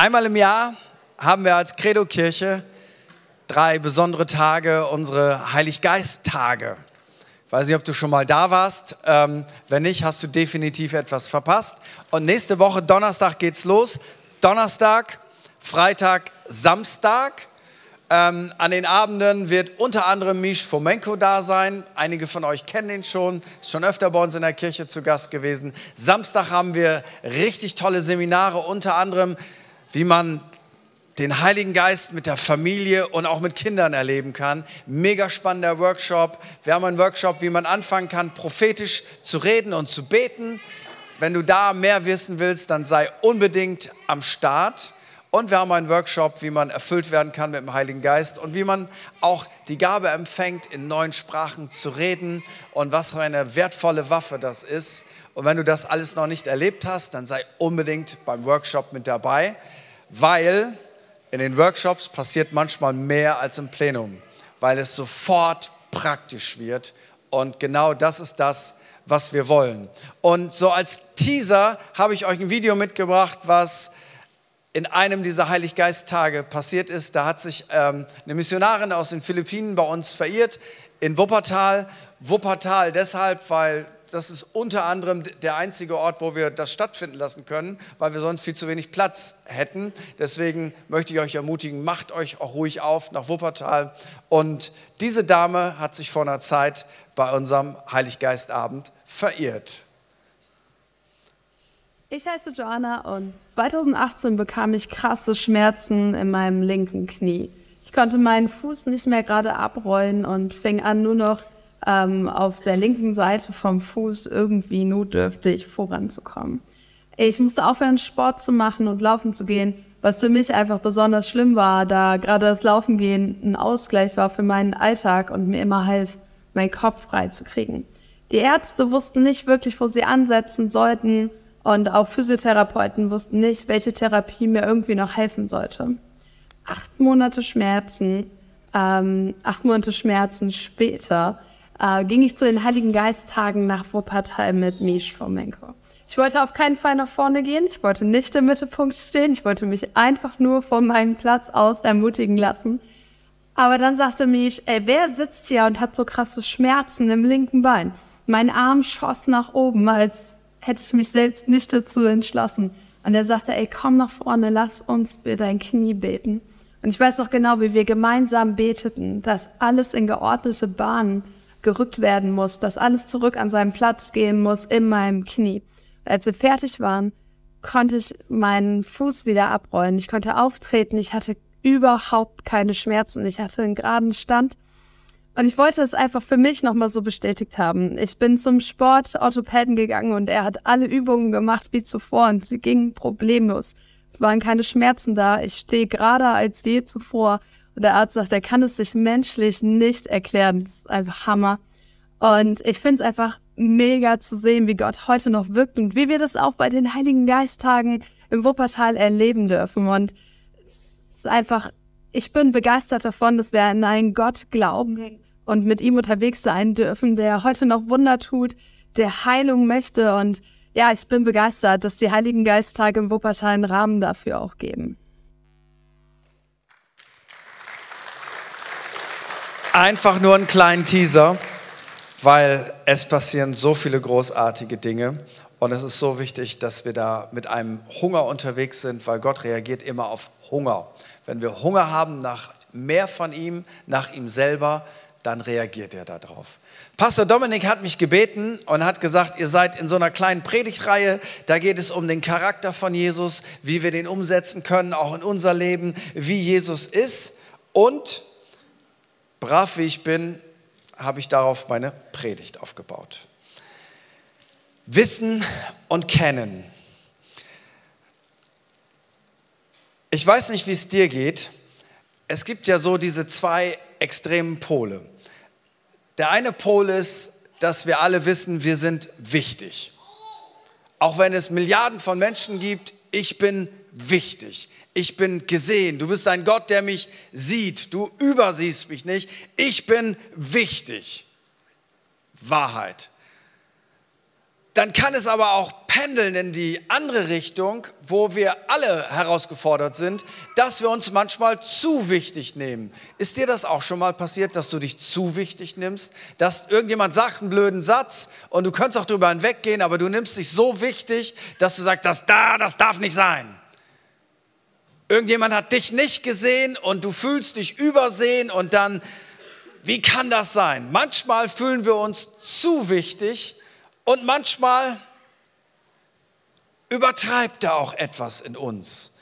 Einmal im Jahr haben wir als Credo-Kirche drei besondere Tage, unsere Heiliggeist-Tage. Ich weiß nicht, ob du schon mal da warst. Ähm, wenn nicht, hast du definitiv etwas verpasst. Und nächste Woche, Donnerstag, geht's los. Donnerstag, Freitag, Samstag. Ähm, an den Abenden wird unter anderem Mish Fomenko da sein. Einige von euch kennen ihn schon, ist schon öfter bei uns in der Kirche zu Gast gewesen. Samstag haben wir richtig tolle Seminare, unter anderem wie man den Heiligen Geist mit der Familie und auch mit Kindern erleben kann. Mega spannender Workshop. Wir haben einen Workshop, wie man anfangen kann, prophetisch zu reden und zu beten. Wenn du da mehr wissen willst, dann sei unbedingt am Start. Und wir haben einen Workshop, wie man erfüllt werden kann mit dem Heiligen Geist und wie man auch die Gabe empfängt, in neuen Sprachen zu reden und was für eine wertvolle Waffe das ist. Und wenn du das alles noch nicht erlebt hast, dann sei unbedingt beim Workshop mit dabei weil in den Workshops passiert manchmal mehr als im Plenum, weil es sofort praktisch wird. Und genau das ist das, was wir wollen. Und so als Teaser habe ich euch ein Video mitgebracht, was in einem dieser Heiliggeist-Tage passiert ist. Da hat sich ähm, eine Missionarin aus den Philippinen bei uns verirrt in Wuppertal. Wuppertal deshalb, weil das ist unter anderem der einzige Ort, wo wir das stattfinden lassen können, weil wir sonst viel zu wenig Platz hätten. Deswegen möchte ich euch ermutigen, macht euch auch ruhig auf nach Wuppertal. Und diese Dame hat sich vor einer Zeit bei unserem Heiliggeistabend verirrt. Ich heiße Joanna und 2018 bekam ich krasse Schmerzen in meinem linken Knie. Ich konnte meinen Fuß nicht mehr gerade abrollen und fing an, nur noch ähm, auf der linken Seite vom Fuß irgendwie notdürftig voranzukommen. Ich musste aufhören, Sport zu machen und laufen zu gehen, was für mich einfach besonders schlimm war, da gerade das Laufen gehen ein Ausgleich war für meinen Alltag und mir immer half, meinen Kopf frei zu kriegen. Die Ärzte wussten nicht wirklich, wo sie ansetzen sollten und auch Physiotherapeuten wussten nicht, welche Therapie mir irgendwie noch helfen sollte. Acht Monate Schmerzen, ähm, acht Monate Schmerzen später äh, ging ich zu den Heiligen Geisttagen nach Wuppertal mit Misch Fomenko. Ich wollte auf keinen Fall nach vorne gehen, ich wollte nicht im Mittelpunkt stehen, ich wollte mich einfach nur von meinem Platz aus ermutigen lassen. Aber dann sagte Misch, ey, wer sitzt hier und hat so krasse Schmerzen im linken Bein? Mein Arm schoss nach oben, als hätte ich mich selbst nicht dazu entschlossen. Und er sagte, ey, komm nach vorne, lass uns für dein Knie beten. Und ich weiß noch genau, wie wir gemeinsam beteten, dass alles in geordnete Bahnen gerückt werden muss, dass alles zurück an seinen Platz gehen muss in meinem Knie. Als wir fertig waren, konnte ich meinen Fuß wieder abrollen. Ich konnte auftreten. Ich hatte überhaupt keine Schmerzen. Ich hatte einen geraden Stand. Und ich wollte es einfach für mich nochmal so bestätigt haben. Ich bin zum Sportorthopäden gegangen und er hat alle Übungen gemacht wie zuvor und sie gingen problemlos. Es waren keine Schmerzen da. Ich stehe gerader als je zuvor. Und der Arzt sagt, er kann es sich menschlich nicht erklären. Das ist einfach Hammer. Und ich finde es einfach mega zu sehen, wie Gott heute noch wirkt und wie wir das auch bei den Heiligen Geisttagen im Wuppertal erleben dürfen. Und es ist einfach, ich bin begeistert davon, dass wir an einen Gott glauben und mit ihm unterwegs sein dürfen, der heute noch Wunder tut, der Heilung möchte. Und ja, ich bin begeistert, dass die Heiligen Geisttage im Wuppertal einen Rahmen dafür auch geben. Einfach nur einen kleinen Teaser, weil es passieren so viele großartige Dinge. Und es ist so wichtig, dass wir da mit einem Hunger unterwegs sind, weil Gott reagiert immer auf Hunger. Wenn wir Hunger haben nach mehr von ihm, nach ihm selber, dann reagiert er darauf. Pastor Dominik hat mich gebeten und hat gesagt, ihr seid in so einer kleinen Predigtreihe, da geht es um den Charakter von Jesus, wie wir den umsetzen können, auch in unser Leben, wie Jesus ist. Und brav wie ich bin, habe ich darauf meine Predigt aufgebaut. Wissen und Kennen. Ich weiß nicht, wie es dir geht. Es gibt ja so diese zwei extremen Pole. Der eine Pol ist, dass wir alle wissen, wir sind wichtig. Auch wenn es Milliarden von Menschen gibt, ich bin wichtig ich bin gesehen. Du bist ein Gott, der mich sieht. Du übersiehst mich nicht. Ich bin wichtig. Wahrheit. dann kann es aber auch pendeln in die andere Richtung, wo wir alle herausgefordert sind, dass wir uns manchmal zu wichtig nehmen. Ist dir das auch schon mal passiert, dass du dich zu wichtig nimmst? Dass irgendjemand sagt einen blöden Satz und du könntest auch drüber hinweggehen, aber du nimmst dich so wichtig, dass du sagst, das da, das darf nicht sein. Irgendjemand hat dich nicht gesehen und du fühlst dich übersehen und dann, wie kann das sein? Manchmal fühlen wir uns zu wichtig und manchmal übertreibt er auch etwas in uns.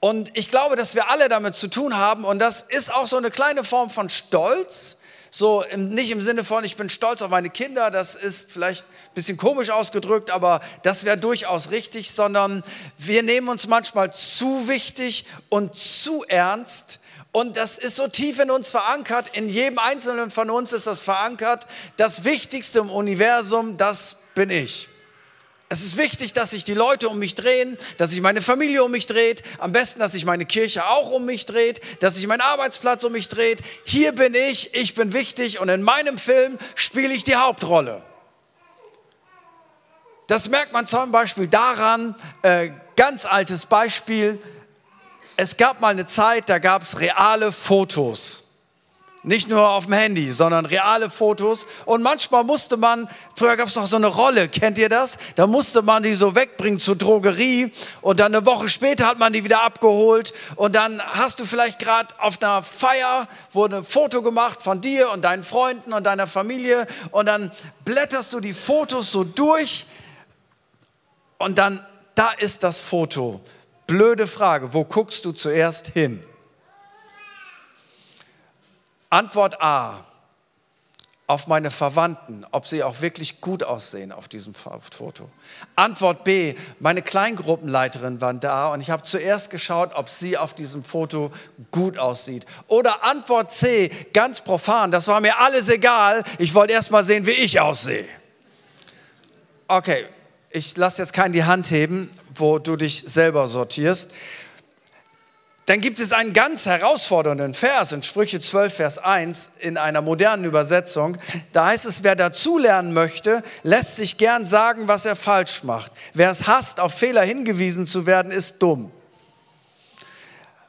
Und ich glaube, dass wir alle damit zu tun haben und das ist auch so eine kleine Form von Stolz. So im, nicht im Sinne von, ich bin stolz auf meine Kinder, das ist vielleicht ein bisschen komisch ausgedrückt, aber das wäre durchaus richtig, sondern wir nehmen uns manchmal zu wichtig und zu ernst. Und das ist so tief in uns verankert, in jedem Einzelnen von uns ist das verankert. Das Wichtigste im Universum, das bin ich. Es ist wichtig, dass sich die Leute um mich drehen, dass sich meine Familie um mich dreht, am besten, dass sich meine Kirche auch um mich dreht, dass sich mein Arbeitsplatz um mich dreht. Hier bin ich, ich bin wichtig und in meinem Film spiele ich die Hauptrolle. Das merkt man zum Beispiel daran, äh, ganz altes Beispiel, es gab mal eine Zeit, da gab es reale Fotos. Nicht nur auf dem Handy, sondern reale Fotos. Und manchmal musste man, früher gab es noch so eine Rolle, kennt ihr das? Da musste man die so wegbringen zur Drogerie und dann eine Woche später hat man die wieder abgeholt und dann hast du vielleicht gerade auf einer Feier, wurde ein Foto gemacht von dir und deinen Freunden und deiner Familie und dann blätterst du die Fotos so durch und dann, da ist das Foto. Blöde Frage, wo guckst du zuerst hin? Antwort A, auf meine Verwandten, ob sie auch wirklich gut aussehen auf diesem Foto. Antwort B, meine Kleingruppenleiterin war da und ich habe zuerst geschaut, ob sie auf diesem Foto gut aussieht. Oder Antwort C, ganz profan, das war mir alles egal, ich wollte erst mal sehen, wie ich aussehe. Okay, ich lasse jetzt keinen die Hand heben, wo du dich selber sortierst. Dann gibt es einen ganz herausfordernden Vers in Sprüche 12, Vers 1 in einer modernen Übersetzung. Da heißt es, wer dazulernen möchte, lässt sich gern sagen, was er falsch macht. Wer es hasst, auf Fehler hingewiesen zu werden, ist dumm.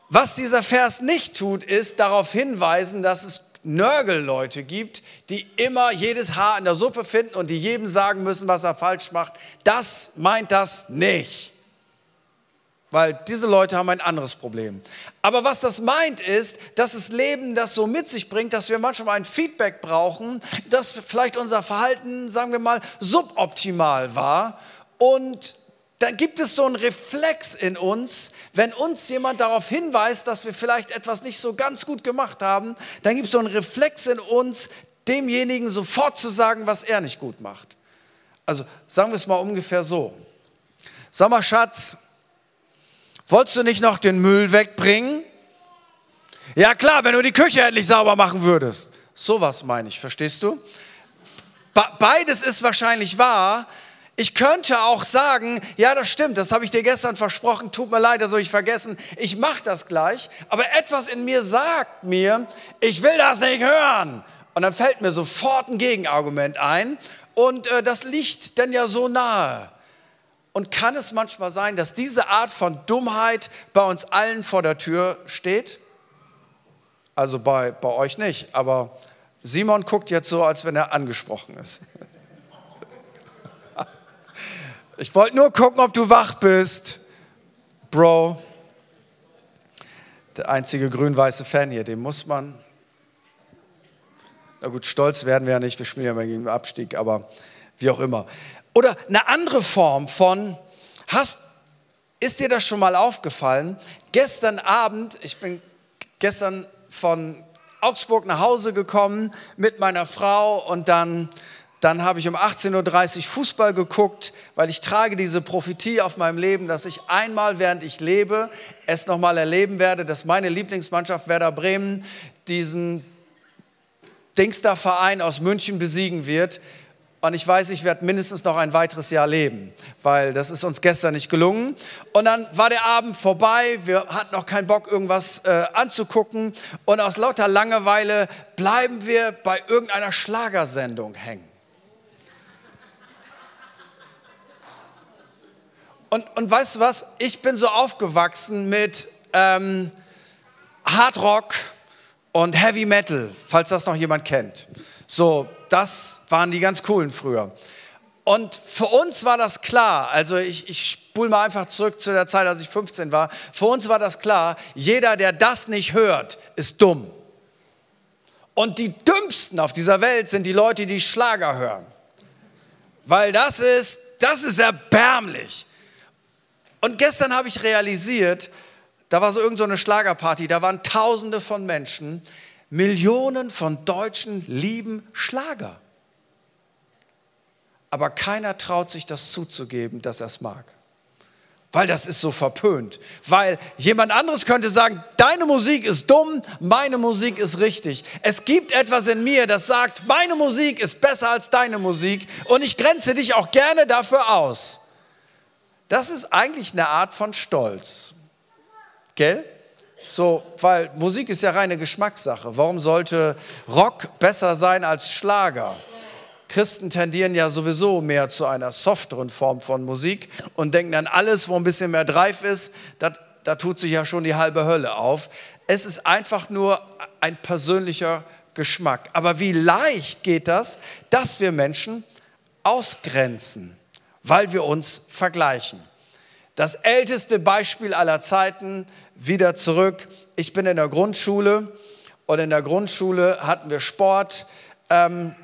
Was dieser Vers nicht tut, ist darauf hinweisen, dass es Nörgelleute gibt, die immer jedes Haar in der Suppe finden und die jedem sagen müssen, was er falsch macht. Das meint das nicht weil diese Leute haben ein anderes Problem. Aber was das meint ist, dass das Leben das so mit sich bringt, dass wir manchmal ein Feedback brauchen, dass vielleicht unser Verhalten, sagen wir mal, suboptimal war und dann gibt es so einen Reflex in uns, wenn uns jemand darauf hinweist, dass wir vielleicht etwas nicht so ganz gut gemacht haben, dann gibt es so einen Reflex in uns, demjenigen sofort zu sagen, was er nicht gut macht. Also sagen wir es mal ungefähr so. Sag mal, Schatz, Wolltest du nicht noch den Müll wegbringen? Ja klar, wenn du die Küche endlich sauber machen würdest. Sowas meine ich, verstehst du? Beides ist wahrscheinlich wahr. Ich könnte auch sagen, ja, das stimmt, das habe ich dir gestern versprochen, tut mir leid, das habe ich vergessen, ich mache das gleich. Aber etwas in mir sagt mir, ich will das nicht hören. Und dann fällt mir sofort ein Gegenargument ein. Und äh, das liegt denn ja so nahe. Und kann es manchmal sein, dass diese Art von Dummheit bei uns allen vor der Tür steht? Also bei, bei euch nicht, aber Simon guckt jetzt so, als wenn er angesprochen ist. Ich wollte nur gucken, ob du wach bist, Bro. Der einzige grün-weiße Fan hier, den muss man. Na gut, stolz werden wir ja nicht, wir spielen ja mal gegen den Abstieg, aber wie auch immer. Oder eine andere Form von, hast, ist dir das schon mal aufgefallen? Gestern Abend, ich bin gestern von Augsburg nach Hause gekommen mit meiner Frau und dann, dann habe ich um 18.30 Uhr Fußball geguckt, weil ich trage diese Prophetie auf meinem Leben, dass ich einmal, während ich lebe, es nochmal erleben werde, dass meine Lieblingsmannschaft Werder Bremen diesen Dingster-Verein aus München besiegen wird. Und ich weiß, ich werde mindestens noch ein weiteres Jahr leben, weil das ist uns gestern nicht gelungen. Und dann war der Abend vorbei, wir hatten noch keinen Bock, irgendwas äh, anzugucken. Und aus lauter Langeweile bleiben wir bei irgendeiner Schlagersendung hängen. Und, und weißt du was? Ich bin so aufgewachsen mit ähm, Hard Rock und Heavy Metal, falls das noch jemand kennt. So, das waren die ganz coolen früher. Und für uns war das klar, also ich, ich spule mal einfach zurück zu der Zeit, als ich 15 war. Für uns war das klar, jeder, der das nicht hört, ist dumm. Und die dümmsten auf dieser Welt sind die Leute, die Schlager hören. Weil das ist, das ist erbärmlich. Und gestern habe ich realisiert, da war so irgendeine so Schlagerparty, da waren Tausende von Menschen, Millionen von Deutschen lieben Schlager. Aber keiner traut sich das zuzugeben, dass er es mag. Weil das ist so verpönt. Weil jemand anderes könnte sagen, deine Musik ist dumm, meine Musik ist richtig. Es gibt etwas in mir, das sagt, meine Musik ist besser als deine Musik und ich grenze dich auch gerne dafür aus. Das ist eigentlich eine Art von Stolz. Gell? So, weil Musik ist ja reine Geschmackssache. Warum sollte Rock besser sein als Schlager? Christen tendieren ja sowieso mehr zu einer softeren Form von Musik und denken an alles, wo ein bisschen mehr Dreif ist, da tut sich ja schon die halbe Hölle auf. Es ist einfach nur ein persönlicher Geschmack. Aber wie leicht geht das, dass wir Menschen ausgrenzen, weil wir uns vergleichen. Das älteste Beispiel aller Zeiten, wieder zurück. Ich bin in der Grundschule und in der Grundschule hatten wir Sport. Ähm,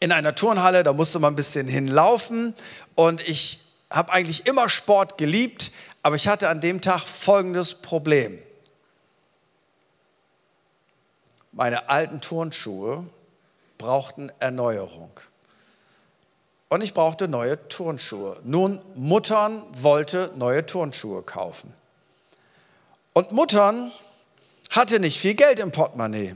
in einer Turnhalle, da musste man ein bisschen hinlaufen und ich habe eigentlich immer Sport geliebt, aber ich hatte an dem Tag folgendes Problem. Meine alten Turnschuhe brauchten Erneuerung und ich brauchte neue Turnschuhe. Nun, Muttern wollte neue Turnschuhe kaufen. Und Muttern hatte nicht viel Geld im Portemonnaie.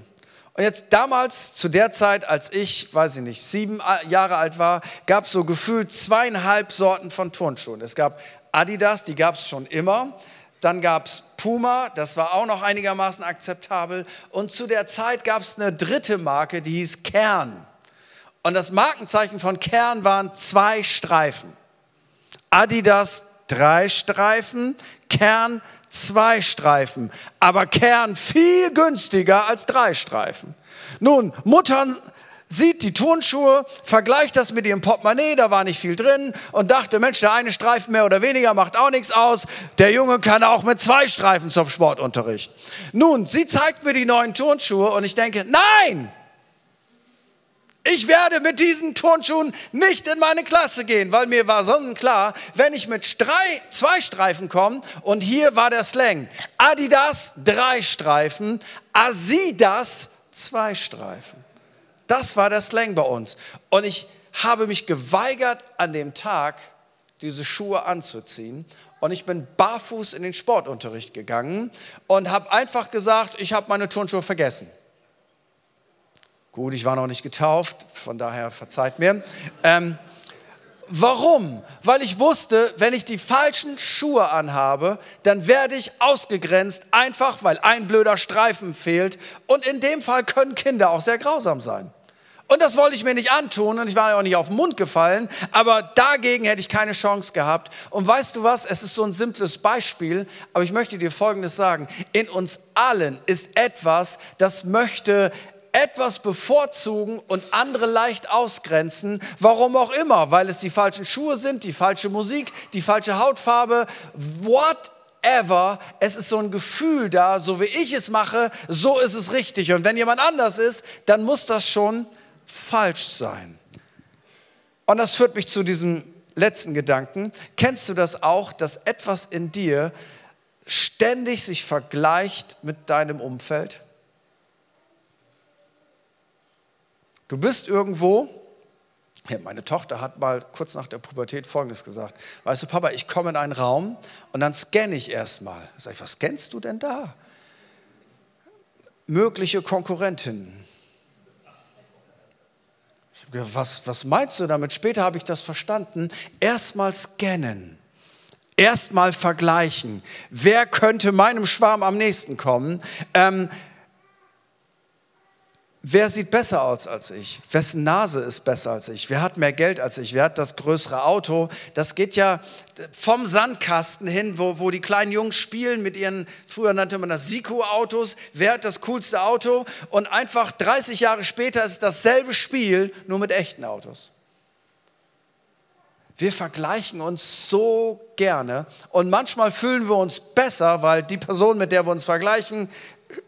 Und jetzt damals, zu der Zeit, als ich, weiß ich nicht, sieben Jahre alt war, gab es so gefühlt zweieinhalb Sorten von Turnschuhen. Es gab Adidas, die gab es schon immer. Dann gab es Puma, das war auch noch einigermaßen akzeptabel. Und zu der Zeit gab es eine dritte Marke, die hieß Kern. Und das Markenzeichen von Kern waren zwei Streifen. Adidas drei Streifen, Kern zwei Streifen, aber Kern viel günstiger als drei Streifen. Nun, Muttern sieht die Turnschuhe, vergleicht das mit ihrem Portemonnaie, da war nicht viel drin und dachte, Mensch, der eine Streifen mehr oder weniger macht auch nichts aus. Der Junge kann auch mit zwei Streifen zum Sportunterricht. Nun, sie zeigt mir die neuen Turnschuhe und ich denke, nein, ich werde mit diesen Turnschuhen nicht in meine Klasse gehen, weil mir war sonnenklar, wenn ich mit Strei zwei Streifen komme und hier war der Slang, Adidas drei Streifen, Asidas zwei Streifen. Das war der Slang bei uns. Und ich habe mich geweigert, an dem Tag diese Schuhe anzuziehen. Und ich bin barfuß in den Sportunterricht gegangen und habe einfach gesagt, ich habe meine Turnschuhe vergessen. Gut, ich war noch nicht getauft, von daher verzeiht mir. Ähm, warum? Weil ich wusste, wenn ich die falschen Schuhe anhabe, dann werde ich ausgegrenzt, einfach weil ein blöder Streifen fehlt. Und in dem Fall können Kinder auch sehr grausam sein. Und das wollte ich mir nicht antun und ich war ja auch nicht auf den Mund gefallen, aber dagegen hätte ich keine Chance gehabt. Und weißt du was, es ist so ein simples Beispiel, aber ich möchte dir Folgendes sagen. In uns allen ist etwas, das möchte etwas bevorzugen und andere leicht ausgrenzen. Warum auch immer, weil es die falschen Schuhe sind, die falsche Musik, die falsche Hautfarbe, whatever. Es ist so ein Gefühl da, so wie ich es mache, so ist es richtig. Und wenn jemand anders ist, dann muss das schon falsch sein. Und das führt mich zu diesem letzten Gedanken. Kennst du das auch, dass etwas in dir ständig sich vergleicht mit deinem Umfeld? Du bist irgendwo, meine Tochter hat mal kurz nach der Pubertät Folgendes gesagt. Weißt du, Papa, ich komme in einen Raum und dann scanne ich erstmal. Sag ich, was scannst du denn da? Mögliche Konkurrentinnen. Ich habe gedacht, was, was meinst du damit? Später habe ich das verstanden. Erstmal scannen. Erstmal vergleichen. Wer könnte meinem Schwarm am nächsten kommen? Ähm, Wer sieht besser aus als ich? Wessen Nase ist besser als ich? Wer hat mehr Geld als ich? Wer hat das größere Auto? Das geht ja vom Sandkasten hin, wo, wo die kleinen Jungs spielen mit ihren, früher nannte man das Siko-Autos. Wer hat das coolste Auto? Und einfach 30 Jahre später ist dasselbe Spiel, nur mit echten Autos. Wir vergleichen uns so gerne und manchmal fühlen wir uns besser, weil die Person, mit der wir uns vergleichen,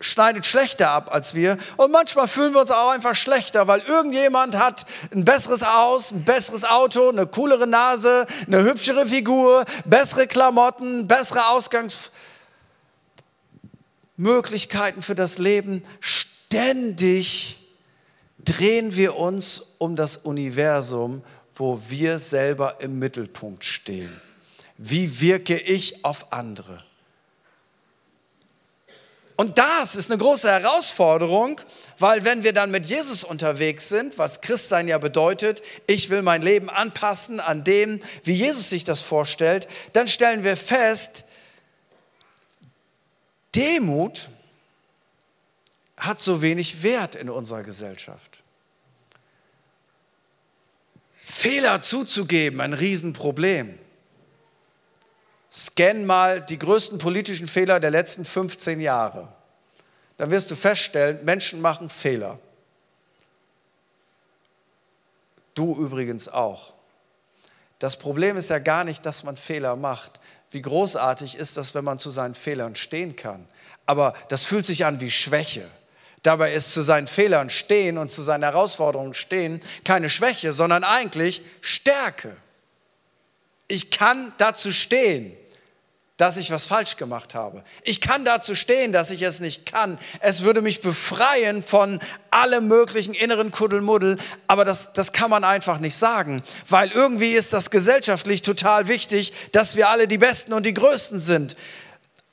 schneidet schlechter ab als wir. Und manchmal fühlen wir uns auch einfach schlechter, weil irgendjemand hat ein besseres Haus, ein besseres Auto, eine coolere Nase, eine hübschere Figur, bessere Klamotten, bessere Ausgangsmöglichkeiten für das Leben. Ständig drehen wir uns um das Universum, wo wir selber im Mittelpunkt stehen. Wie wirke ich auf andere? Und das ist eine große Herausforderung, weil wenn wir dann mit Jesus unterwegs sind, was Christsein ja bedeutet, ich will mein Leben anpassen an dem, wie Jesus sich das vorstellt, dann stellen wir fest, Demut hat so wenig Wert in unserer Gesellschaft. Fehler zuzugeben, ein Riesenproblem. Scan mal die größten politischen Fehler der letzten 15 Jahre. Dann wirst du feststellen, Menschen machen Fehler. Du übrigens auch. Das Problem ist ja gar nicht, dass man Fehler macht. Wie großartig ist das, wenn man zu seinen Fehlern stehen kann. Aber das fühlt sich an wie Schwäche. Dabei ist zu seinen Fehlern stehen und zu seinen Herausforderungen stehen keine Schwäche, sondern eigentlich Stärke. Ich kann dazu stehen, dass ich was falsch gemacht habe. Ich kann dazu stehen, dass ich es nicht kann. Es würde mich befreien von allem möglichen inneren Kuddelmuddel, aber das, das kann man einfach nicht sagen, weil irgendwie ist das gesellschaftlich total wichtig, dass wir alle die Besten und die Größten sind.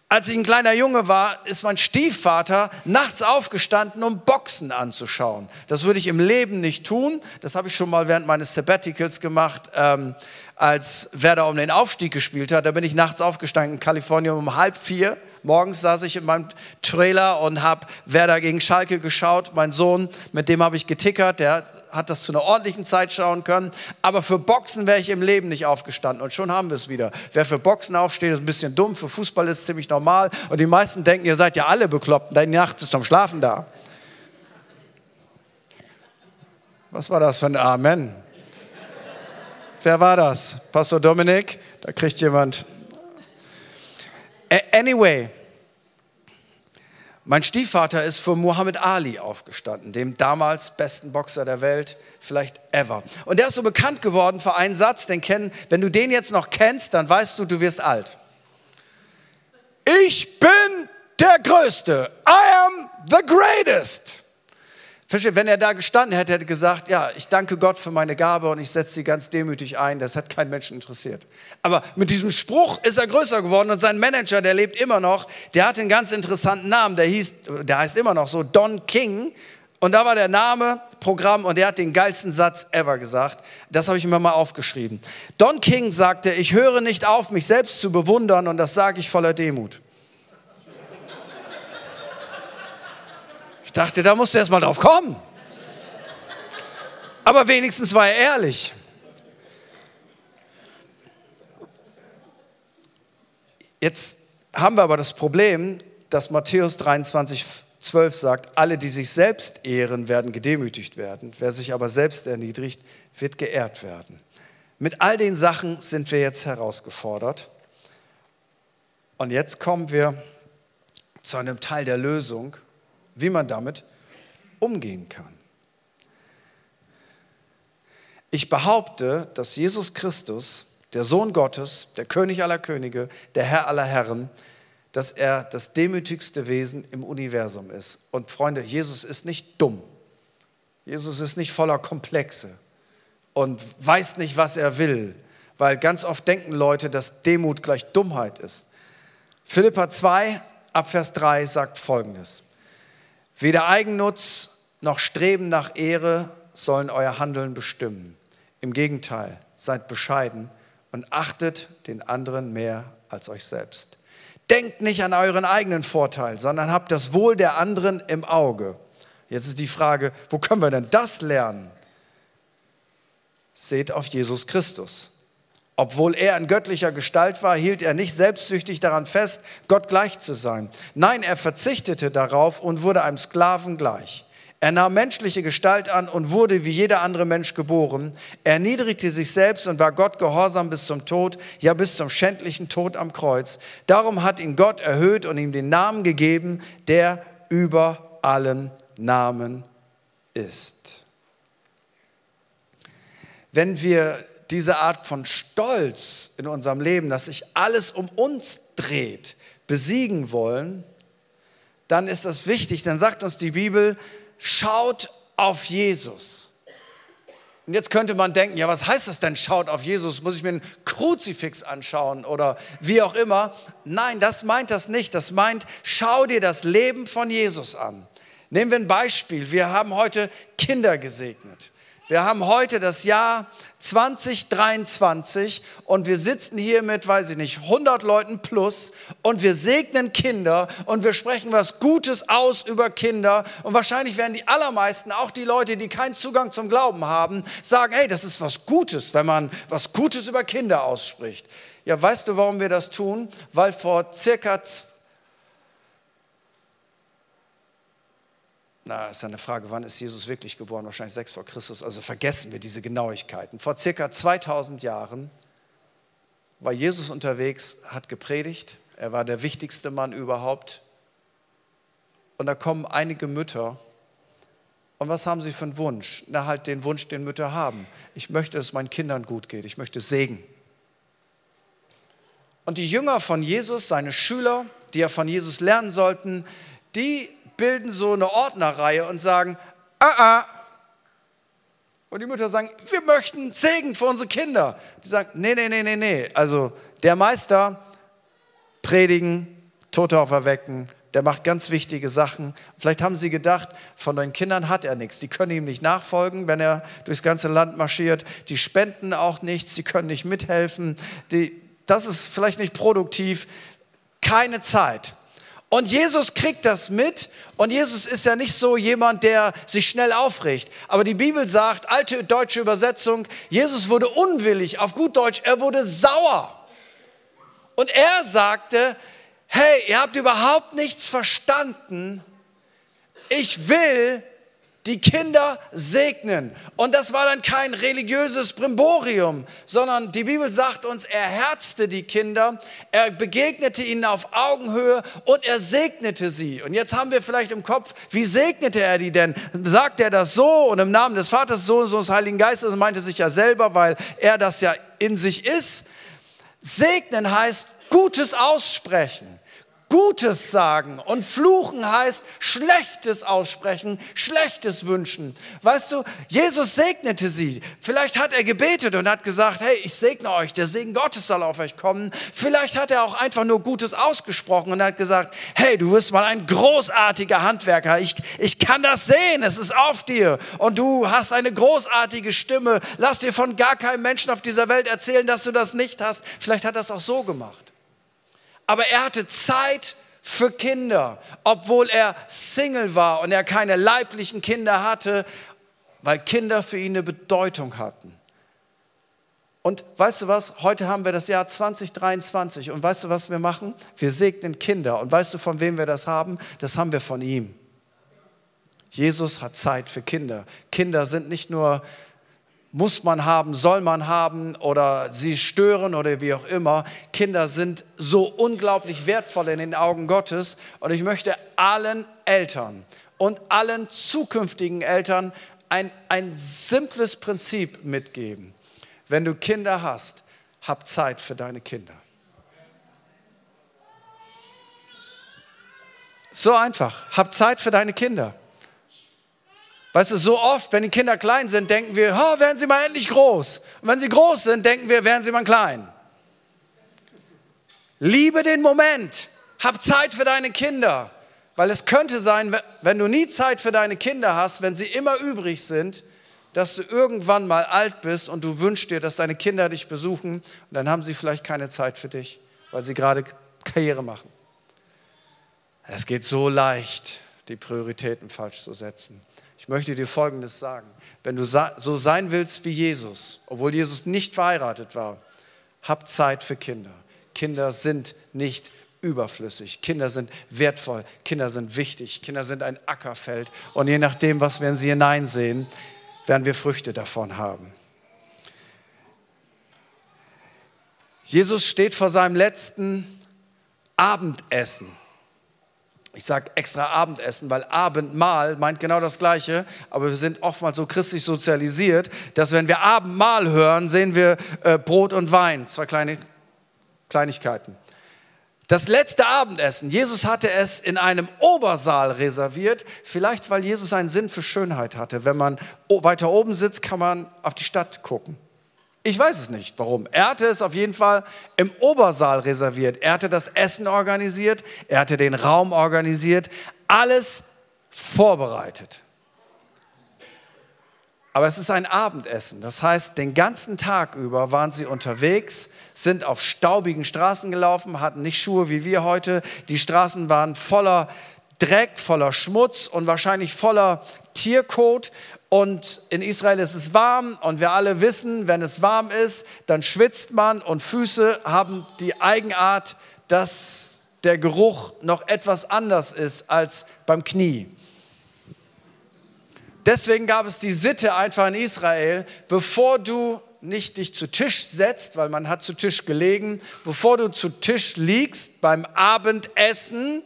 Als ich ein kleiner Junge war, ist mein Stiefvater nachts aufgestanden, um Boxen anzuschauen. Das würde ich im Leben nicht tun. Das habe ich schon mal während meines Sabbaticals gemacht. Ähm, als Werder um den Aufstieg gespielt hat. Da bin ich nachts aufgestanden in Kalifornien um halb vier. Morgens saß ich in meinem Trailer und habe Werder gegen Schalke geschaut. Mein Sohn, mit dem habe ich getickert, der hat das zu einer ordentlichen Zeit schauen können. Aber für Boxen wäre ich im Leben nicht aufgestanden. Und schon haben wir es wieder. Wer für Boxen aufsteht, ist ein bisschen dumm. Für Fußball ist es ziemlich normal. Und die meisten denken, ihr seid ja alle bekloppt. Deine Nacht ist zum Schlafen da. Was war das für ein Amen? Wer war das? Pastor Dominik? Da kriegt jemand. Anyway, mein Stiefvater ist für Muhammad Ali aufgestanden, dem damals besten Boxer der Welt, vielleicht ever. Und der ist so bekannt geworden für einen Satz, den kennen, wenn du den jetzt noch kennst, dann weißt du, du wirst alt. Ich bin der Größte. I am the greatest. Versteht, wenn er da gestanden hätte, hätte er gesagt, ja, ich danke Gott für meine Gabe und ich setze sie ganz demütig ein. Das hat keinen Menschen interessiert. Aber mit diesem Spruch ist er größer geworden und sein Manager, der lebt immer noch, der hat einen ganz interessanten Namen. Der hieß, der heißt immer noch so Don King. Und da war der Name, Programm und der hat den geilsten Satz ever gesagt. Das habe ich mir mal aufgeschrieben. Don King sagte, ich höre nicht auf, mich selbst zu bewundern und das sage ich voller Demut. Dachte, da musst du erst mal drauf kommen. Aber wenigstens war er ehrlich. Jetzt haben wir aber das Problem, dass Matthäus 23, 12 sagt, alle, die sich selbst ehren, werden gedemütigt werden. Wer sich aber selbst erniedrigt, wird geehrt werden. Mit all den Sachen sind wir jetzt herausgefordert. Und jetzt kommen wir zu einem Teil der Lösung wie man damit umgehen kann. Ich behaupte, dass Jesus Christus, der Sohn Gottes, der König aller Könige, der Herr aller Herren, dass er das demütigste Wesen im Universum ist. Und Freunde, Jesus ist nicht dumm. Jesus ist nicht voller Komplexe und weiß nicht, was er will, weil ganz oft denken Leute, dass Demut gleich Dummheit ist. Philippa 2, Abvers 3 sagt folgendes. Weder Eigennutz noch Streben nach Ehre sollen euer Handeln bestimmen. Im Gegenteil, seid bescheiden und achtet den anderen mehr als euch selbst. Denkt nicht an euren eigenen Vorteil, sondern habt das Wohl der anderen im Auge. Jetzt ist die Frage, wo können wir denn das lernen? Seht auf Jesus Christus. Obwohl er in göttlicher Gestalt war, hielt er nicht selbstsüchtig daran fest, Gott gleich zu sein. Nein, er verzichtete darauf und wurde einem Sklaven gleich. Er nahm menschliche Gestalt an und wurde wie jeder andere Mensch geboren. Er erniedrigte sich selbst und war Gott gehorsam bis zum Tod, ja bis zum schändlichen Tod am Kreuz. Darum hat ihn Gott erhöht und ihm den Namen gegeben, der über allen Namen ist. Wenn wir diese Art von Stolz in unserem Leben, dass sich alles um uns dreht, besiegen wollen, dann ist das wichtig. Dann sagt uns die Bibel, schaut auf Jesus. Und jetzt könnte man denken, ja, was heißt das denn, schaut auf Jesus? Muss ich mir einen Kruzifix anschauen oder wie auch immer? Nein, das meint das nicht. Das meint, schau dir das Leben von Jesus an. Nehmen wir ein Beispiel. Wir haben heute Kinder gesegnet. Wir haben heute das Jahr 2023 und wir sitzen hier mit, weiß ich nicht, 100 Leuten plus und wir segnen Kinder und wir sprechen was Gutes aus über Kinder und wahrscheinlich werden die allermeisten, auch die Leute, die keinen Zugang zum Glauben haben, sagen, hey, das ist was Gutes, wenn man was Gutes über Kinder ausspricht. Ja, weißt du, warum wir das tun? Weil vor circa na, ist ja eine Frage, wann ist Jesus wirklich geboren? Wahrscheinlich sechs vor Christus, also vergessen wir diese Genauigkeiten. Vor circa 2000 Jahren war Jesus unterwegs, hat gepredigt, er war der wichtigste Mann überhaupt. Und da kommen einige Mütter. Und was haben sie für einen Wunsch? Na, halt den Wunsch, den Mütter haben. Ich möchte, dass es meinen Kindern gut geht. Ich möchte Segen. Und die Jünger von Jesus, seine Schüler, die ja von Jesus lernen sollten, die bilden so eine Ordnerreihe und sagen, ah, ah. Und die Mütter sagen, wir möchten Segen für unsere Kinder. Die sagen, nee, nee, nee, nee, nee. Also der Meister, predigen, Tote auferwecken, der macht ganz wichtige Sachen. Vielleicht haben sie gedacht, von den Kindern hat er nichts. Die können ihm nicht nachfolgen, wenn er durchs ganze Land marschiert. Die spenden auch nichts, sie können nicht mithelfen. Die, das ist vielleicht nicht produktiv. Keine Zeit. Und Jesus kriegt das mit und Jesus ist ja nicht so jemand, der sich schnell aufregt. Aber die Bibel sagt, alte deutsche Übersetzung, Jesus wurde unwillig, auf gut Deutsch, er wurde sauer. Und er sagte, hey, ihr habt überhaupt nichts verstanden. Ich will die Kinder segnen. Und das war dann kein religiöses Brimborium, sondern die Bibel sagt uns, er herzte die Kinder, er begegnete ihnen auf Augenhöhe und er segnete sie. Und jetzt haben wir vielleicht im Kopf, wie segnete er die denn? Sagt er das so und im Namen des Vaters, Sohnes und des Heiligen Geistes, und meinte sich ja selber, weil er das ja in sich ist. Segnen heißt Gutes aussprechen. Gutes sagen und fluchen heißt Schlechtes aussprechen, Schlechtes wünschen. Weißt du, Jesus segnete sie. Vielleicht hat er gebetet und hat gesagt, hey, ich segne euch, der Segen Gottes soll auf euch kommen. Vielleicht hat er auch einfach nur Gutes ausgesprochen und hat gesagt, hey, du wirst mal ein großartiger Handwerker. Ich, ich kann das sehen, es ist auf dir und du hast eine großartige Stimme. Lass dir von gar keinem Menschen auf dieser Welt erzählen, dass du das nicht hast. Vielleicht hat er es auch so gemacht aber er hatte Zeit für Kinder, obwohl er Single war und er keine leiblichen Kinder hatte, weil Kinder für ihn eine Bedeutung hatten. Und weißt du was? Heute haben wir das Jahr 2023 und weißt du, was wir machen? Wir segnen Kinder. Und weißt du, von wem wir das haben? Das haben wir von ihm. Jesus hat Zeit für Kinder. Kinder sind nicht nur muss man haben, soll man haben oder sie stören oder wie auch immer. Kinder sind so unglaublich wertvoll in den Augen Gottes und ich möchte allen Eltern und allen zukünftigen Eltern ein, ein simples Prinzip mitgeben. Wenn du Kinder hast, hab Zeit für deine Kinder. So einfach, hab Zeit für deine Kinder. Weißt du, so oft, wenn die Kinder klein sind, denken wir, oh, werden sie mal endlich groß. Und wenn sie groß sind, denken wir, werden sie mal klein. Liebe den Moment. Hab Zeit für deine Kinder. Weil es könnte sein, wenn du nie Zeit für deine Kinder hast, wenn sie immer übrig sind, dass du irgendwann mal alt bist und du wünschst dir, dass deine Kinder dich besuchen und dann haben sie vielleicht keine Zeit für dich, weil sie gerade Karriere machen. Es geht so leicht die Prioritäten falsch zu setzen. Ich möchte dir Folgendes sagen. Wenn du so sein willst wie Jesus, obwohl Jesus nicht verheiratet war, hab Zeit für Kinder. Kinder sind nicht überflüssig. Kinder sind wertvoll. Kinder sind wichtig. Kinder sind ein Ackerfeld. Und je nachdem, was wir in sie hineinsehen, werden wir Früchte davon haben. Jesus steht vor seinem letzten Abendessen. Ich sage extra Abendessen, weil Abendmahl meint genau das Gleiche, aber wir sind oftmals so christlich sozialisiert, dass wenn wir Abendmahl hören, sehen wir äh, Brot und Wein, zwei kleine Kleinigkeiten. Das letzte Abendessen, Jesus hatte es in einem Obersaal reserviert, vielleicht weil Jesus einen Sinn für Schönheit hatte. Wenn man weiter oben sitzt, kann man auf die Stadt gucken. Ich weiß es nicht, warum. Er hatte es auf jeden Fall im Obersaal reserviert. Er hatte das Essen organisiert, er hatte den Raum organisiert, alles vorbereitet. Aber es ist ein Abendessen. Das heißt, den ganzen Tag über waren sie unterwegs, sind auf staubigen Straßen gelaufen, hatten nicht Schuhe wie wir heute. Die Straßen waren voller Dreck, voller Schmutz und wahrscheinlich voller Tierkot. Und in Israel ist es warm und wir alle wissen, wenn es warm ist, dann schwitzt man und Füße haben die Eigenart, dass der Geruch noch etwas anders ist als beim Knie. Deswegen gab es die Sitte einfach in Israel, bevor du nicht dich zu Tisch setzt, weil man hat zu Tisch gelegen, bevor du zu Tisch liegst beim Abendessen,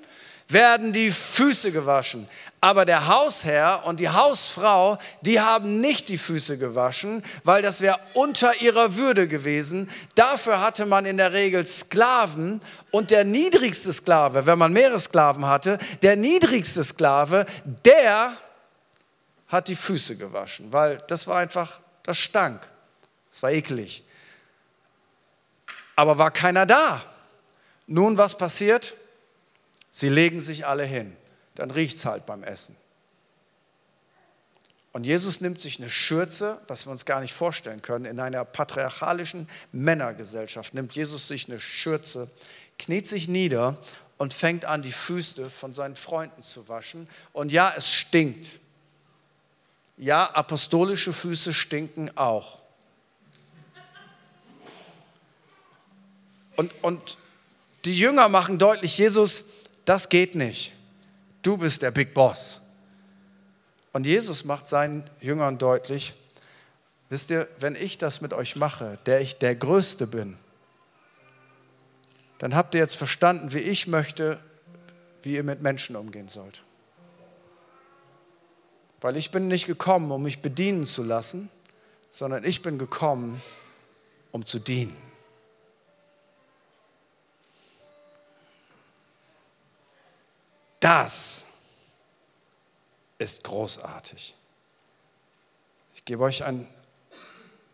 werden die Füße gewaschen. Aber der Hausherr und die Hausfrau, die haben nicht die Füße gewaschen, weil das wäre unter ihrer Würde gewesen. Dafür hatte man in der Regel Sklaven und der niedrigste Sklave, wenn man mehrere Sklaven hatte, der niedrigste Sklave, der hat die Füße gewaschen, weil das war einfach, das stank. Das war eklig. Aber war keiner da. Nun, was passiert? Sie legen sich alle hin. Dann riecht es halt beim Essen. Und Jesus nimmt sich eine Schürze, was wir uns gar nicht vorstellen können, in einer patriarchalischen Männergesellschaft nimmt Jesus sich eine Schürze, kniet sich nieder und fängt an, die Füße von seinen Freunden zu waschen. Und ja, es stinkt. Ja, apostolische Füße stinken auch. Und, und die Jünger machen deutlich, Jesus, das geht nicht. Du bist der Big Boss. Und Jesus macht seinen Jüngern deutlich, wisst ihr, wenn ich das mit euch mache, der ich der Größte bin, dann habt ihr jetzt verstanden, wie ich möchte, wie ihr mit Menschen umgehen sollt. Weil ich bin nicht gekommen, um mich bedienen zu lassen, sondern ich bin gekommen, um zu dienen. Das ist großartig. Ich gebe euch ein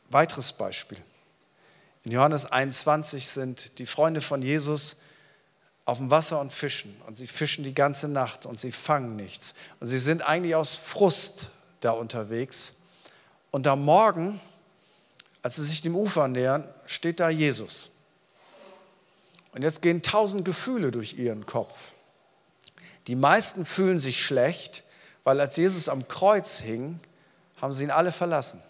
weiteres Beispiel. In Johannes 21 sind die Freunde von Jesus auf dem Wasser und fischen. Und sie fischen die ganze Nacht und sie fangen nichts. Und sie sind eigentlich aus Frust da unterwegs. Und am Morgen, als sie sich dem Ufer nähern, steht da Jesus. Und jetzt gehen tausend Gefühle durch ihren Kopf. Die meisten fühlen sich schlecht, weil als Jesus am Kreuz hing, haben sie ihn alle verlassen.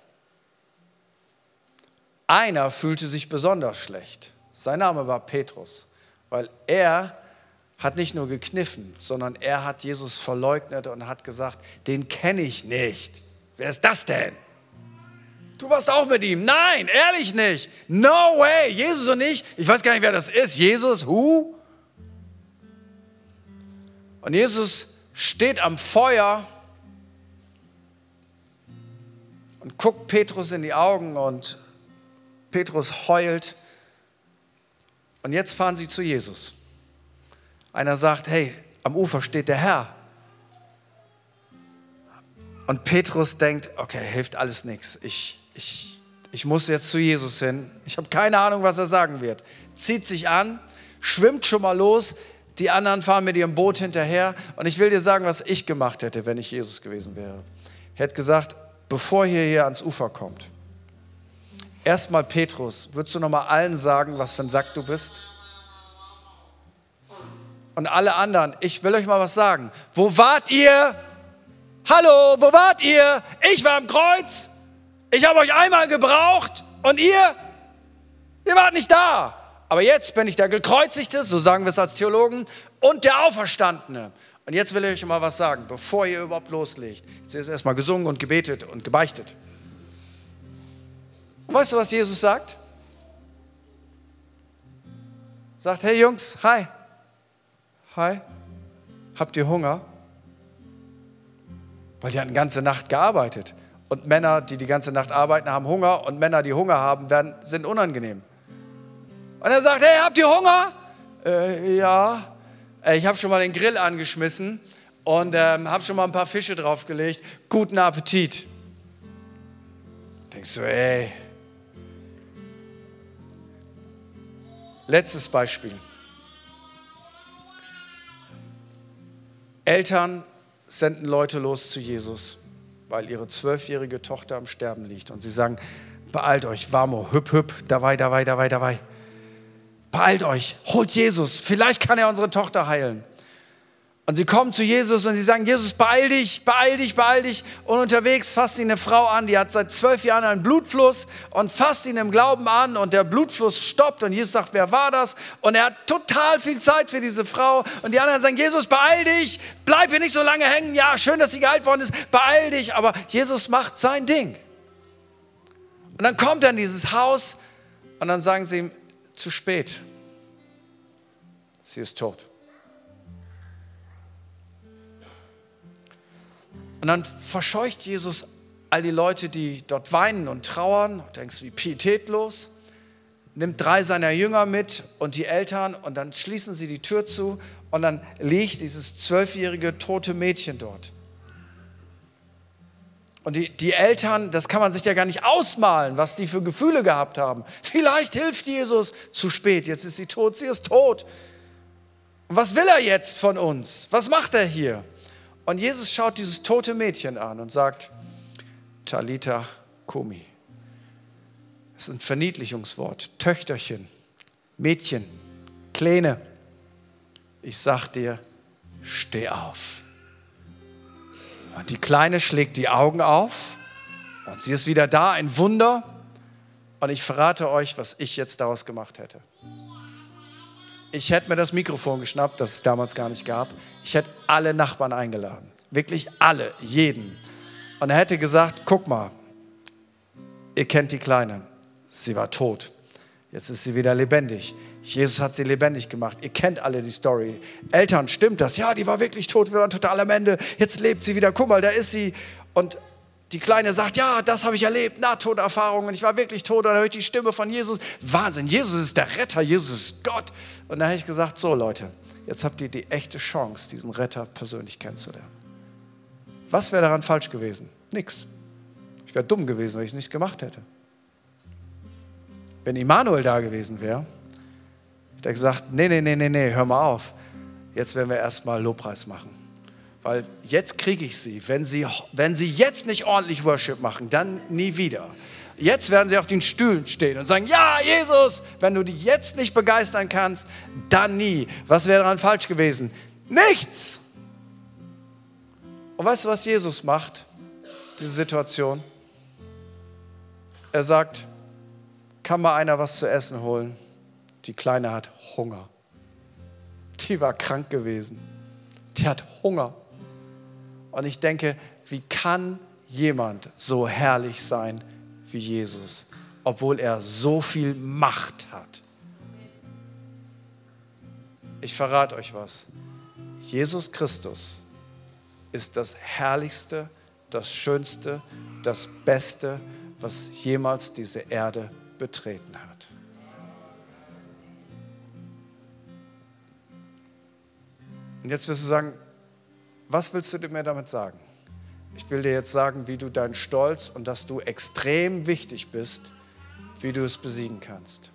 Einer fühlte sich besonders schlecht. Sein Name war Petrus weil er hat nicht nur gekniffen, sondern er hat Jesus verleugnet und hat gesagt, den kenne ich nicht. Wer ist das denn? Du warst auch mit ihm. Nein, ehrlich nicht. No way. Jesus und ich, ich weiß gar nicht, wer das ist. Jesus, who? Und Jesus steht am Feuer und guckt Petrus in die Augen und Petrus heult und jetzt fahren sie zu Jesus. Einer sagt, hey, am Ufer steht der Herr. Und Petrus denkt, okay, hilft alles nichts. Ich, ich, ich muss jetzt zu Jesus hin. Ich habe keine Ahnung, was er sagen wird. Zieht sich an, schwimmt schon mal los. Die anderen fahren mit ihrem Boot hinterher. Und ich will dir sagen, was ich gemacht hätte, wenn ich Jesus gewesen wäre. Ich hätte gesagt, bevor ihr hier ans Ufer kommt, Erstmal Petrus, würdest du noch mal allen sagen, was für ein Sack du bist? Und alle anderen, ich will euch mal was sagen. Wo wart ihr? Hallo, wo wart ihr? Ich war am Kreuz. Ich habe euch einmal gebraucht und ihr? Ihr wart nicht da. Aber jetzt bin ich der Gekreuzigte, so sagen wir es als Theologen, und der Auferstandene. Und jetzt will ich euch mal was sagen, bevor ihr überhaupt loslegt. Jetzt ist erstmal gesungen und gebetet und gebeichtet. Und weißt du, was Jesus sagt? Sagt, hey Jungs, hi. Hi. Habt ihr Hunger? Weil die hatten die ganze Nacht gearbeitet. Und Männer, die die ganze Nacht arbeiten, haben Hunger. Und Männer, die Hunger haben, werden, sind unangenehm. Und er sagt, hey, habt ihr Hunger? Äh, ja. Äh, ich habe schon mal den Grill angeschmissen und ähm, habe schon mal ein paar Fische draufgelegt. Guten Appetit. Denkst du, ey. Letztes Beispiel. Eltern senden Leute los zu Jesus, weil ihre zwölfjährige Tochter am Sterben liegt. Und sie sagen, beeilt euch, Vamo, hüpp, hüpp, dabei, dabei, dabei, dabei. Beeilt euch, holt Jesus, vielleicht kann er unsere Tochter heilen. Und sie kommen zu Jesus und sie sagen, Jesus, beeil dich, beeil dich, beeil dich. Und unterwegs fasst ihn eine Frau an, die hat seit zwölf Jahren einen Blutfluss und fasst ihn im Glauben an und der Blutfluss stoppt und Jesus sagt, wer war das? Und er hat total viel Zeit für diese Frau. Und die anderen sagen, Jesus, beeil dich, bleib hier nicht so lange hängen. Ja, schön, dass sie geheilt worden ist, beeil dich. Aber Jesus macht sein Ding. Und dann kommt er in dieses Haus und dann sagen sie ihm, zu spät. Sie ist tot. Und dann verscheucht Jesus all die Leute, die dort weinen und trauern. Du denkst, wie pietätlos. Nimmt drei seiner Jünger mit und die Eltern und dann schließen sie die Tür zu und dann liegt dieses zwölfjährige tote Mädchen dort. Und die, die Eltern, das kann man sich ja gar nicht ausmalen, was die für Gefühle gehabt haben. Vielleicht hilft Jesus zu spät, jetzt ist sie tot, sie ist tot. Und was will er jetzt von uns? Was macht er hier? Und Jesus schaut dieses tote Mädchen an und sagt, Talita Kumi. Das ist ein Verniedlichungswort. Töchterchen, Mädchen, Kleine. Ich sag dir, steh auf. Und die Kleine schlägt die Augen auf und sie ist wieder da, ein Wunder. Und ich verrate euch, was ich jetzt daraus gemacht hätte. Ich hätte mir das Mikrofon geschnappt, das es damals gar nicht gab. Ich hätte alle Nachbarn eingeladen. Wirklich alle, jeden. Und er hätte gesagt, guck mal, ihr kennt die Kleine. Sie war tot. Jetzt ist sie wieder lebendig. Jesus hat sie lebendig gemacht. Ihr kennt alle die Story. Eltern, stimmt das? Ja, die war wirklich tot, wir waren total am Ende. Jetzt lebt sie wieder. Guck mal, da ist sie. Und die Kleine sagt, ja, das habe ich erlebt, Nahtoderfahrungen. Ich war wirklich tot. Und dann höre ich die Stimme von Jesus. Wahnsinn, Jesus ist der Retter, Jesus ist Gott. Und dann habe ich gesagt, so Leute, jetzt habt ihr die echte Chance, diesen Retter persönlich kennenzulernen. Was wäre daran falsch gewesen? Nix. Ich wäre dumm gewesen, wenn ich es nicht gemacht hätte. Wenn Immanuel da gewesen wäre, der gesagt, nee, nee, nee, nee, nee, hör mal auf. Jetzt werden wir erstmal Lobpreis machen. Weil jetzt kriege ich sie. Wenn, sie. wenn sie jetzt nicht ordentlich Worship machen, dann nie wieder. Jetzt werden sie auf den Stühlen stehen und sagen, ja, Jesus, wenn du dich jetzt nicht begeistern kannst, dann nie. Was wäre daran falsch gewesen? Nichts. Und weißt du, was Jesus macht? Diese Situation. Er sagt, kann mal einer was zu essen holen? Die Kleine hat Hunger. Die war krank gewesen. Die hat Hunger. Und ich denke, wie kann jemand so herrlich sein wie Jesus, obwohl er so viel Macht hat? Ich verrate euch was. Jesus Christus ist das Herrlichste, das Schönste, das Beste, was jemals diese Erde betreten hat. Und jetzt wirst du sagen, was willst du mir damit sagen? Ich will dir jetzt sagen, wie du deinen Stolz und dass du extrem wichtig bist, wie du es besiegen kannst.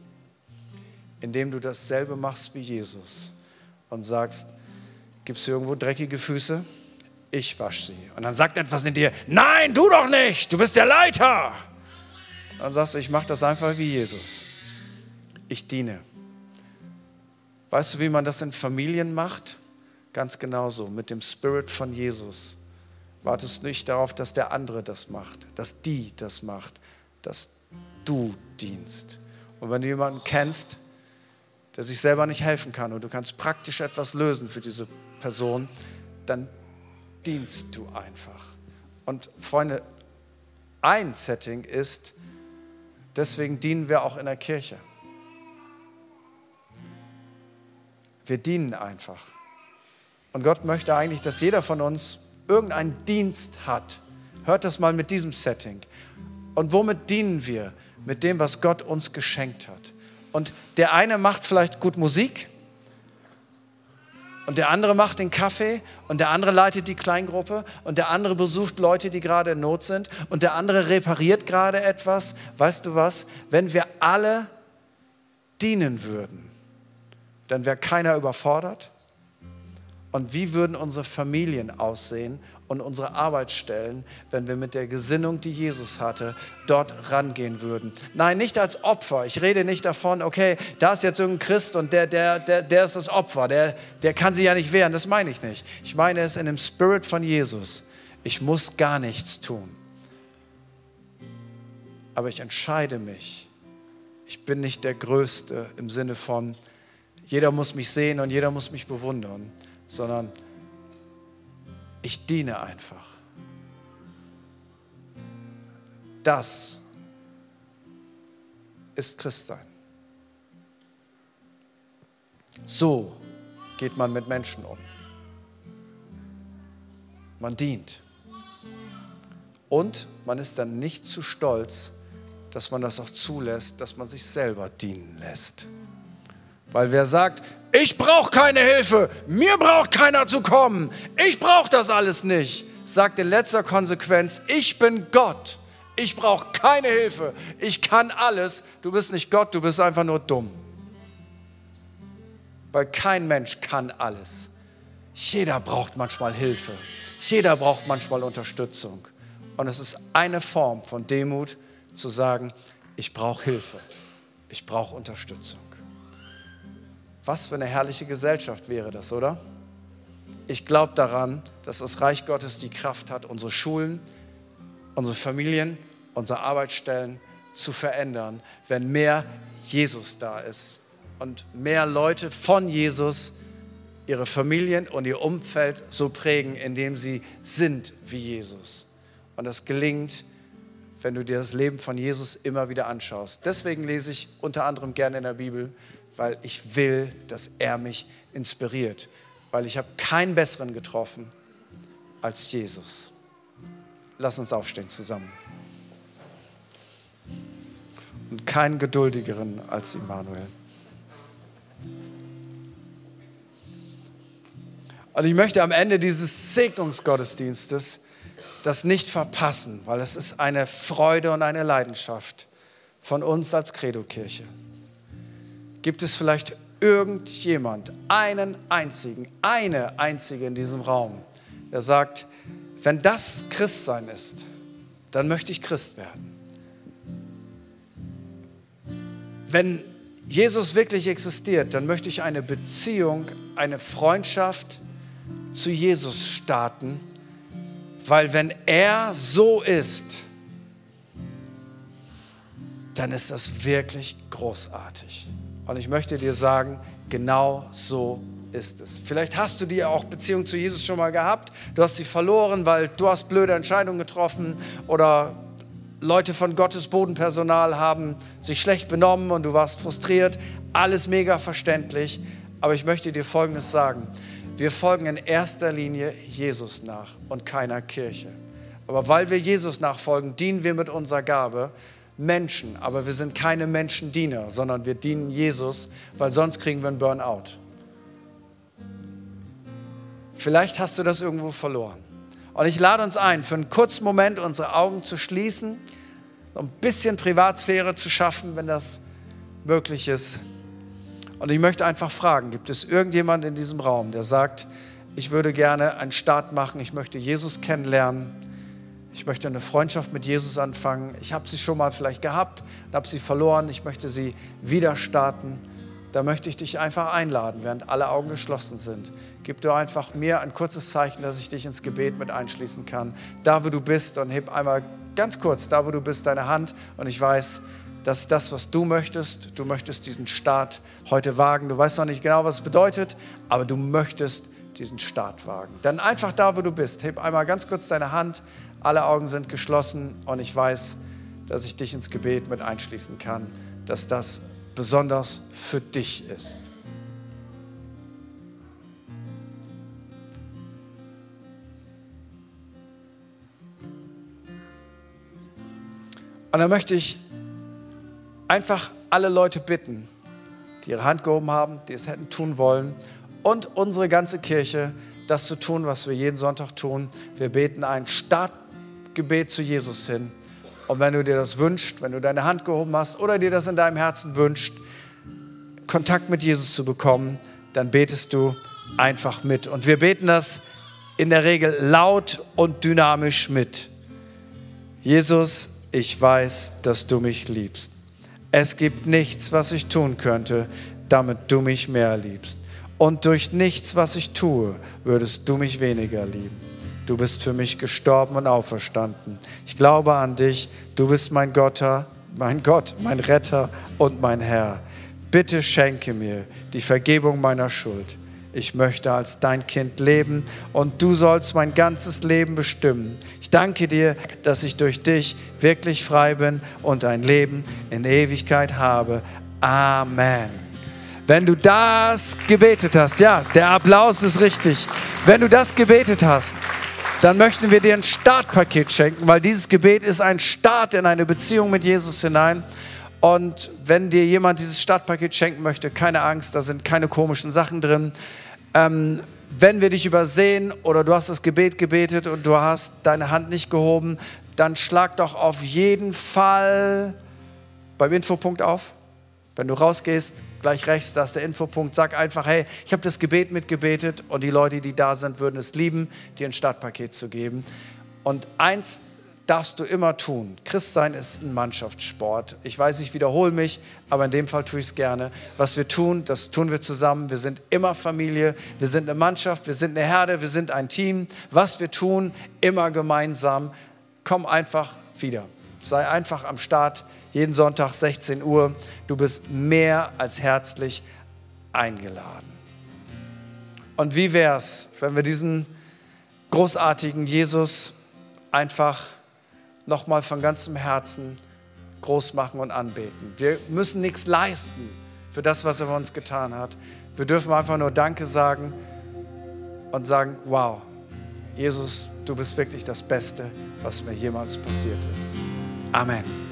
Indem du dasselbe machst wie Jesus und sagst, gibt es irgendwo dreckige Füße? Ich wasche sie. Und dann sagt etwas in dir, nein, du doch nicht, du bist der Leiter. Dann sagst du, ich mache das einfach wie Jesus. Ich diene. Weißt du, wie man das in Familien macht? Ganz genauso, mit dem Spirit von Jesus. Wartest nicht darauf, dass der andere das macht, dass die das macht, dass du dienst. Und wenn du jemanden kennst, der sich selber nicht helfen kann und du kannst praktisch etwas lösen für diese Person, dann dienst du einfach. Und Freunde, ein Setting ist, deswegen dienen wir auch in der Kirche. Wir dienen einfach. Und Gott möchte eigentlich, dass jeder von uns irgendeinen Dienst hat. Hört das mal mit diesem Setting. Und womit dienen wir? Mit dem, was Gott uns geschenkt hat. Und der eine macht vielleicht gut Musik und der andere macht den Kaffee und der andere leitet die Kleingruppe und der andere besucht Leute, die gerade in Not sind und der andere repariert gerade etwas. Weißt du was? Wenn wir alle dienen würden, dann wäre keiner überfordert. Und wie würden unsere Familien aussehen und unsere Arbeitsstellen, wenn wir mit der Gesinnung, die Jesus hatte, dort rangehen würden. Nein, nicht als Opfer. Ich rede nicht davon, okay, da ist jetzt irgendein Christ und der, der, der, der ist das Opfer, der, der kann sich ja nicht wehren. Das meine ich nicht. Ich meine es in dem Spirit von Jesus. Ich muss gar nichts tun. Aber ich entscheide mich. Ich bin nicht der Größte im Sinne von, jeder muss mich sehen und jeder muss mich bewundern, sondern ich diene einfach. Das ist Christsein. So geht man mit Menschen um. Man dient. Und man ist dann nicht zu stolz, dass man das auch zulässt, dass man sich selber dienen lässt. Weil wer sagt, ich brauche keine Hilfe, mir braucht keiner zu kommen, ich brauche das alles nicht, sagt in letzter Konsequenz, ich bin Gott, ich brauche keine Hilfe, ich kann alles, du bist nicht Gott, du bist einfach nur dumm. Weil kein Mensch kann alles. Jeder braucht manchmal Hilfe, jeder braucht manchmal Unterstützung. Und es ist eine Form von Demut zu sagen, ich brauche Hilfe, ich brauche Unterstützung. Was für eine herrliche Gesellschaft wäre das, oder? Ich glaube daran, dass das Reich Gottes die Kraft hat, unsere Schulen, unsere Familien, unsere Arbeitsstellen zu verändern, wenn mehr Jesus da ist und mehr Leute von Jesus ihre Familien und ihr Umfeld so prägen, indem sie sind wie Jesus. Und das gelingt, wenn du dir das Leben von Jesus immer wieder anschaust. Deswegen lese ich unter anderem gerne in der Bibel, weil ich will, dass er mich inspiriert, weil ich habe keinen besseren getroffen als Jesus. Lass uns aufstehen zusammen. Und keinen geduldigeren als Immanuel. Und ich möchte am Ende dieses Segnungsgottesdienstes das nicht verpassen, weil es ist eine Freude und eine Leidenschaft von uns als Credo-Kirche. Gibt es vielleicht irgendjemand, einen einzigen, eine einzige in diesem Raum, der sagt, wenn das Christsein ist, dann möchte ich Christ werden. Wenn Jesus wirklich existiert, dann möchte ich eine Beziehung, eine Freundschaft zu Jesus starten, weil wenn er so ist, dann ist das wirklich großartig. Und ich möchte dir sagen, genau so ist es. Vielleicht hast du dir auch Beziehung zu Jesus schon mal gehabt. Du hast sie verloren, weil du hast blöde Entscheidungen getroffen oder Leute von Gottes Bodenpersonal haben sich schlecht benommen und du warst frustriert. Alles mega verständlich. Aber ich möchte dir Folgendes sagen. Wir folgen in erster Linie Jesus nach und keiner Kirche. Aber weil wir Jesus nachfolgen, dienen wir mit unserer Gabe Menschen, aber wir sind keine Menschendiener, sondern wir dienen Jesus, weil sonst kriegen wir einen Burnout. Vielleicht hast du das irgendwo verloren. Und ich lade uns ein, für einen kurzen Moment unsere Augen zu schließen, ein bisschen Privatsphäre zu schaffen, wenn das möglich ist. Und ich möchte einfach fragen, gibt es irgendjemand in diesem Raum, der sagt, ich würde gerne einen Start machen, ich möchte Jesus kennenlernen ich möchte eine Freundschaft mit Jesus anfangen. Ich habe sie schon mal vielleicht gehabt und habe sie verloren. Ich möchte sie wieder starten. da möchte ich dich einfach einladen, während alle Augen geschlossen sind. Gib du einfach mir ein kurzes Zeichen, dass ich dich ins Gebet mit einschließen kann. Da, wo du bist und heb einmal ganz kurz, da, wo du bist, deine Hand und ich weiß, dass das, was du möchtest, du möchtest diesen Start heute wagen. Du weißt noch nicht genau, was es bedeutet, aber du möchtest diesen Start wagen. Dann einfach da, wo du bist, heb einmal ganz kurz deine Hand, alle Augen sind geschlossen und ich weiß, dass ich dich ins Gebet mit einschließen kann, dass das besonders für dich ist. Und dann möchte ich einfach alle Leute bitten, die ihre Hand gehoben haben, die es hätten tun wollen, und unsere ganze Kirche, das zu tun, was wir jeden Sonntag tun. Wir beten ein Startgebet zu Jesus hin. Und wenn du dir das wünschst, wenn du deine Hand gehoben hast oder dir das in deinem Herzen wünscht, Kontakt mit Jesus zu bekommen, dann betest du einfach mit. Und wir beten das in der Regel laut und dynamisch mit. Jesus, ich weiß, dass du mich liebst. Es gibt nichts, was ich tun könnte, damit du mich mehr liebst. Und durch nichts, was ich tue, würdest du mich weniger lieben. Du bist für mich gestorben und auferstanden. Ich glaube an dich. Du bist mein Gott, mein Gott, mein Retter und mein Herr. Bitte schenke mir die Vergebung meiner Schuld. Ich möchte als dein Kind leben und du sollst mein ganzes Leben bestimmen. Ich danke dir, dass ich durch dich wirklich frei bin und ein Leben in Ewigkeit habe. Amen. Wenn du das gebetet hast, ja, der Applaus ist richtig. Wenn du das gebetet hast, dann möchten wir dir ein Startpaket schenken, weil dieses Gebet ist ein Start in eine Beziehung mit Jesus hinein. Und wenn dir jemand dieses Startpaket schenken möchte, keine Angst, da sind keine komischen Sachen drin. Ähm, wenn wir dich übersehen oder du hast das Gebet gebetet und du hast deine Hand nicht gehoben, dann schlag doch auf jeden Fall beim Infopunkt auf. Wenn du rausgehst, gleich rechts, da ist der Infopunkt, sag einfach, hey, ich habe das Gebet mitgebetet und die Leute, die da sind, würden es lieben, dir ein Startpaket zu geben. Und eins darfst du immer tun. Christsein ist ein Mannschaftssport. Ich weiß, ich wiederhole mich, aber in dem Fall tue ich es gerne. Was wir tun, das tun wir zusammen. Wir sind immer Familie, wir sind eine Mannschaft, wir sind eine Herde, wir sind ein Team. Was wir tun, immer gemeinsam. Komm einfach wieder. Sei einfach am Start, jeden Sonntag 16 Uhr. Du bist mehr als herzlich eingeladen. Und wie wäre es, wenn wir diesen großartigen Jesus einfach nochmal von ganzem Herzen groß machen und anbeten. Wir müssen nichts leisten für das, was er für uns getan hat. Wir dürfen einfach nur Danke sagen und sagen, wow, Jesus, du bist wirklich das Beste, was mir jemals passiert ist. Amen.